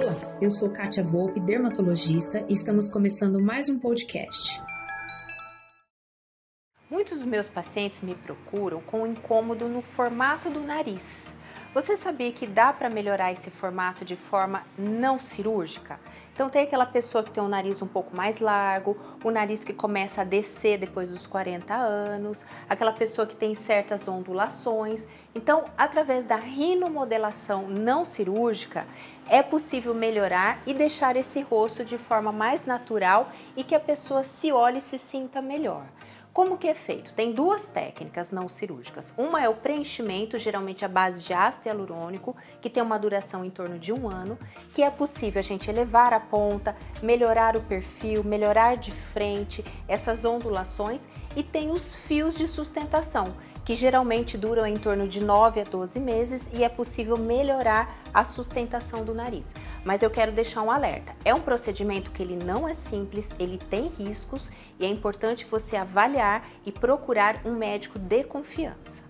Olá, eu sou Kátia Volpe, dermatologista, e estamos começando mais um podcast. Muitos dos meus pacientes me procuram com incômodo no formato do nariz. Você sabia que dá para melhorar esse formato de forma não cirúrgica? Então tem aquela pessoa que tem um nariz um pouco mais largo, o nariz que começa a descer depois dos 40 anos, aquela pessoa que tem certas ondulações. Então, através da rinomodelação não cirúrgica, é possível melhorar e deixar esse rosto de forma mais natural e que a pessoa se olhe e se sinta melhor. Como que é feito? Tem duas técnicas não cirúrgicas. Uma é o preenchimento, geralmente à base de ácido hialurônico, que tem uma duração em torno de um ano, que é possível a gente elevar a ponta, melhorar o perfil, melhorar de frente, essas ondulações, e tem os fios de sustentação, que geralmente duram em torno de 9 a 12 meses e é possível melhorar a sustentação do nariz. Mas eu quero deixar um alerta. É um procedimento que ele não é simples, ele tem riscos e é importante você avaliar e procurar um médico de confiança.